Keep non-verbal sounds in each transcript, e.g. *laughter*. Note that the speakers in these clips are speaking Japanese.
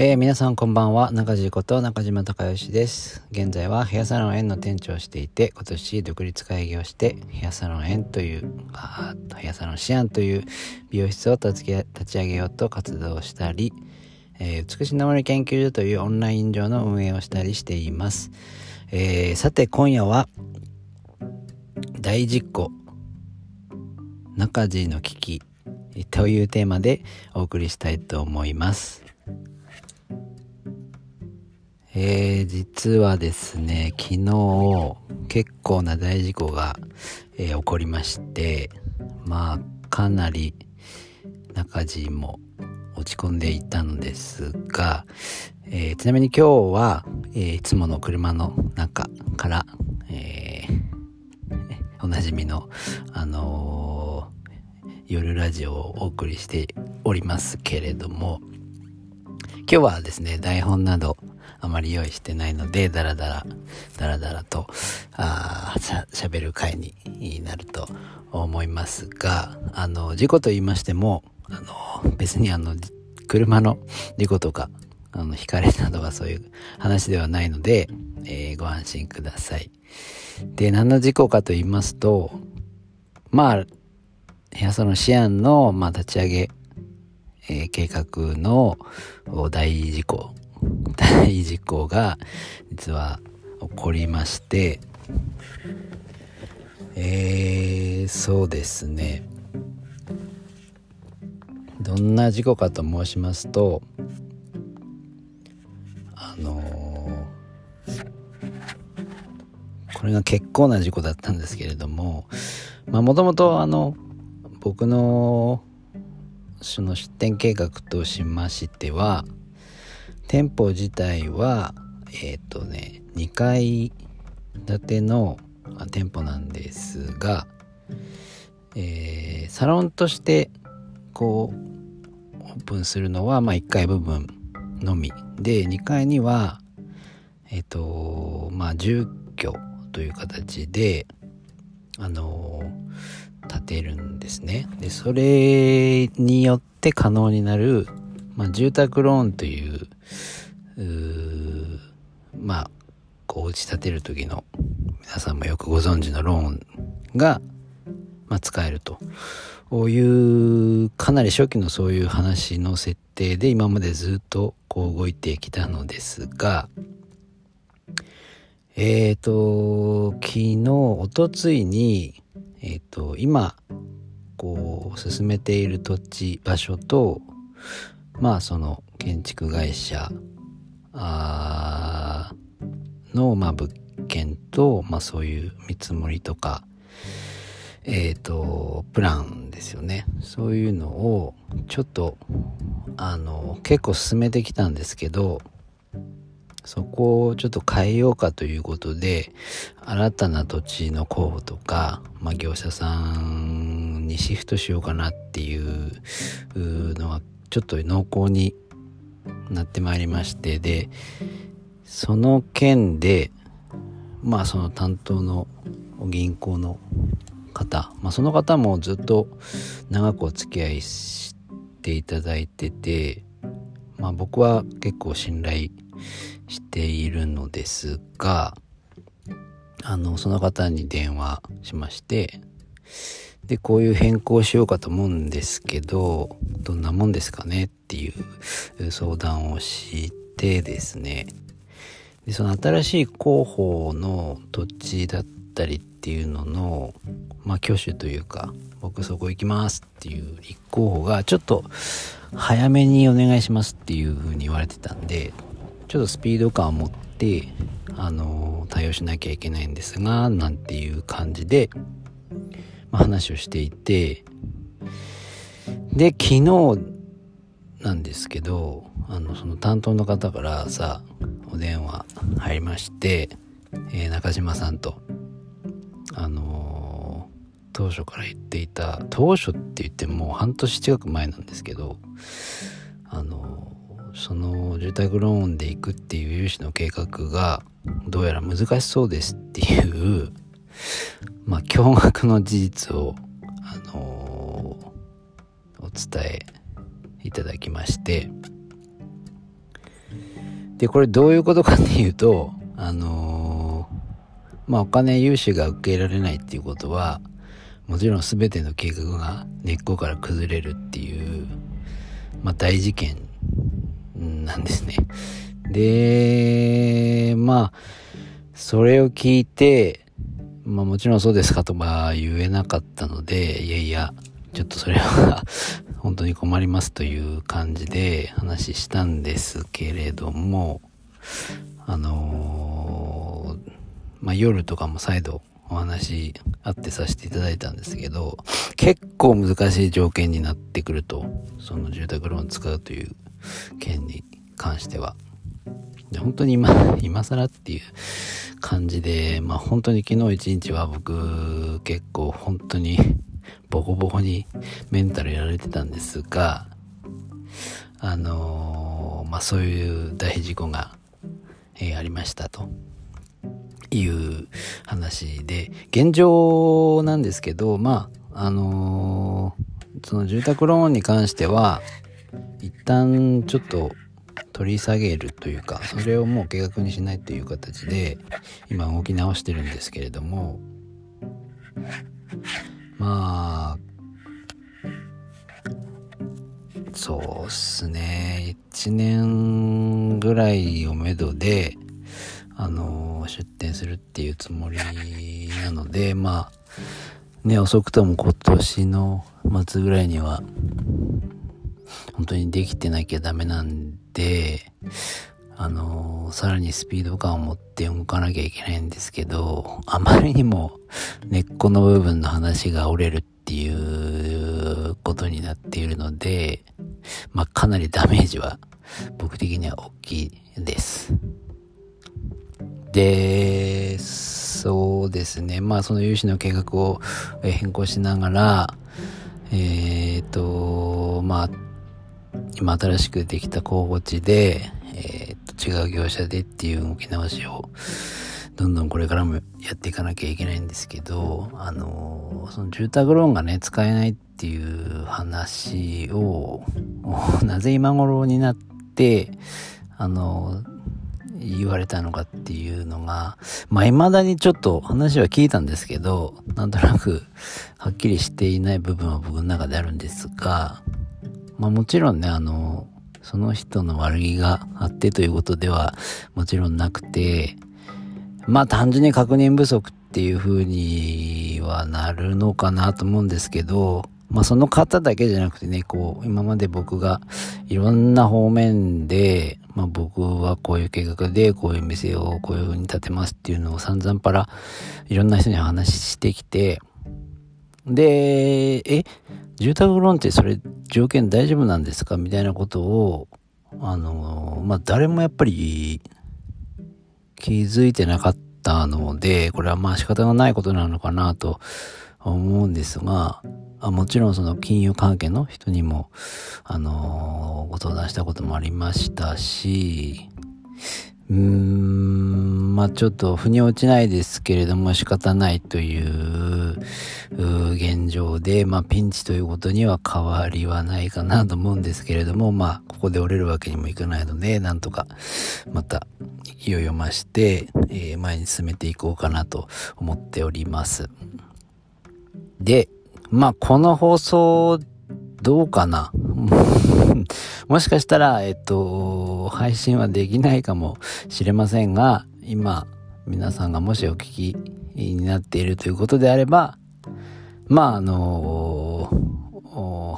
えー、皆さんこんばんは。中地こと中島隆義です。現在はヘアサロン園の店長をしていて今年独立会議をしてヘアサロン園というあヘアサロンシアンという美容室を立ち上げようと活動したり、えー、美しい守り研究所というオンライン上の運営をしたりしています、えー、さて今夜は大実行中地の危機というテーマでお送りしたいと思います。えー、実はですね、昨日結構な大事故が、えー、起こりまして、まあかなり中地も落ち込んでいたのですが、えー、ちなみに今日は、えー、いつもの車の中から、えー、*laughs* おなじみの、あの夜ラジオをお送りしておりますけれども、今日はですね、台本などあまり用意してないので、だらだら、だらだらと、あし、喋る回になると思いますが、あの、事故と言いましても、あの、別にあの、車の事故とか、あの、引かれなどはそういう話ではないので、えー、ご安心ください。で、何の事故かと言いますと、まあ、部屋そのシアンの、まあ、立ち上げ、えー、計画の大事故 *laughs* 大事故が実は起こりましてえー、そうですね。どんな事故かと申しますとあのー、これが結構な事故だったんですけれどもまあもともとあの僕のその出店計画としましては店舗自体はえっ、ー、とね2階建ての店舗なんですが、えー、サロンとしてこうオープンするのは、まあ、1階部分のみで2階にはえっ、ー、とまあ住居という形であの建てるんですね。でそれによって可能になるまあ、住宅ローンというまあこう打ち立てる時の皆さんもよくご存知のローンが、まあ、使えるというかなり初期のそういう話の設定で今までずっとこう動いてきたのですがえっ、ー、と昨日おとついにえっ、ー、と今こう進めている土地場所とまあその建築会社の、まあ、物件と、まあ、そういう見積もりとかえっ、ー、とプランですよね。そういうのをちょっとあの結構進めてきたんですけどそこをちょっと変えようかということで新たな土地の候補とか、まあ、業者さんにシフトしようかなっていうのはちょっと濃厚になってまいりましてでその件でまあその担当の銀行の方、まあ、その方もずっと長くお付き合いしていただいてて、まあ、僕は結構信頼しているのですがあのその方に電話しましてで、こういう変更しようかと思うんですけど、どんなもんですかね？っていう相談をしてですね。で、その新しい候補の土地だったりっていうのの、まあ挙手というか、僕そこ行きますっていう立候補がちょっと早めにお願いしますっていう風に言われてたんで、ちょっとスピード感を持って、あの、対応しなきゃいけないんですが、なんていう感じで、まあ、話をしていてで昨日なんですけどあのその担当の方からさお電話入りまして、えー、中島さんと。あのー、当初から言っていた当初って言っても半年近く前なんですけどあのー、その住宅ローンで行くっていう融資の計画がどうやら難しそうですっていう *laughs* まあ、驚愕の事実を、あのー、お伝えいただきまして、で、これどういうことかっていうと、あの、まあ、お金融資が受けられないっていうことは、もちろん全ての計画が根っこから崩れるっていう、まあ、大事件なんですね。で、まあ、それを聞いて、まあもちろんそうですかとは言えなかったので、いやいや、ちょっとそれは *laughs* 本当に困りますという感じで話したんですけれども、あのー、まあ夜とかも再度お話あってさせていただいたんですけど、結構難しい条件になってくると、その住宅ローン使うという件に関しては。で本当に今、今更っていう感じで、まあ本当に昨日一日は僕結構本当にボコボコにメンタルやられてたんですが、あのー、まあそういう大事故が、えー、ありましたという話で、現状なんですけど、まあ、あのー、その住宅ローンに関しては、一旦ちょっと取り下げるというかそれをもう計画にしないという形で今動き直してるんですけれどもまあそうっすね。1年ぐらいをめどであの出店するっていうつもりなので *laughs* まあね遅くとも今年の末ぐらいには本当にできてなきゃダメなんで、あのー、さらにスピード感を持って動かなきゃいけないんですけど、あまりにも根っこの部分の話が折れるっていうことになっているので、まあ、かなりダメージは僕的には大きいです。で、そうですね。まあ、その融資の計画を変更しながら、えっ、ー、と、まあ、今新しくできた候補地で、えー、と、違う業者でっていう動き直しを、どんどんこれからもやっていかなきゃいけないんですけど、あの、その住宅ローンがね、使えないっていう話を、*laughs* なぜ今頃になって、あの、言われたのかっていうのが、まあ、未だにちょっと話は聞いたんですけど、なんとなくはっきりしていない部分は僕の中であるんですが、まあもちろんね、あの、その人の悪気があってということではもちろんなくて、まあ単純に確認不足っていう風にはなるのかなと思うんですけど、まあその方だけじゃなくてね、こう、今まで僕がいろんな方面で、まあ僕はこういう計画でこういう店をこういう風に建てますっていうのを散々パラいろんな人に話してきて、で、え、住宅ローンってそれ条件大丈夫なんですかみたいなことを、あの、まあ、誰もやっぱり気づいてなかったので、これはまあ仕方がないことなのかなと思うんですが、あもちろんその金融関係の人にも、あのご相談したこともありましたし、うーん、まあちょっと腑に落ちないですけれども仕方ないという現状で、まあピンチということには変わりはないかなと思うんですけれども、まあここで折れるわけにもいかないので、なんとかまた勢いを増して、えー、前に進めていこうかなと思っております。で、まあこの放送どうかな？*laughs* もしかしたら、えっと、配信はできないかもしれませんが、今、皆さんがもしお聞きになっているということであれば、まあ、あの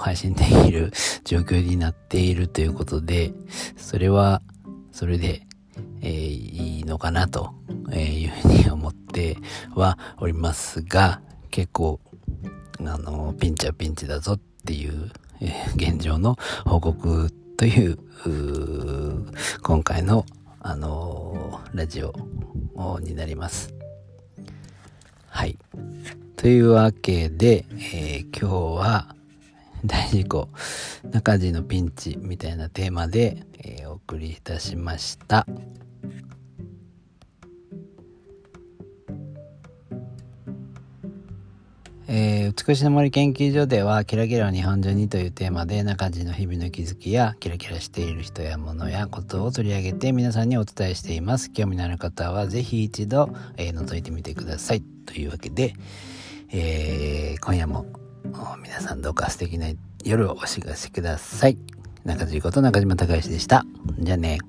配信できる状況になっているということで、それは、それで、えー、いいのかなというふうに思ってはおりますが、結構、あのピンチはピンチだぞっていうえ、現状の報告という今回の、あのー、ラジオになります。はい。というわけで、えー、今日は大事故、中地のピンチみたいなテーマで、えー、お送りいたしました。えー、美しの森研究所では、キラキラを日本中にというテーマで、中地の日々の気づきや、キラキラしている人や物やことを取り上げて皆さんにお伝えしています。興味のある方は、ぜひ一度、えー、覗いてみてください。というわけで、えー、今夜も皆さんどうか素敵な夜をお過ごしください。中地こと中島隆でした。じゃあね。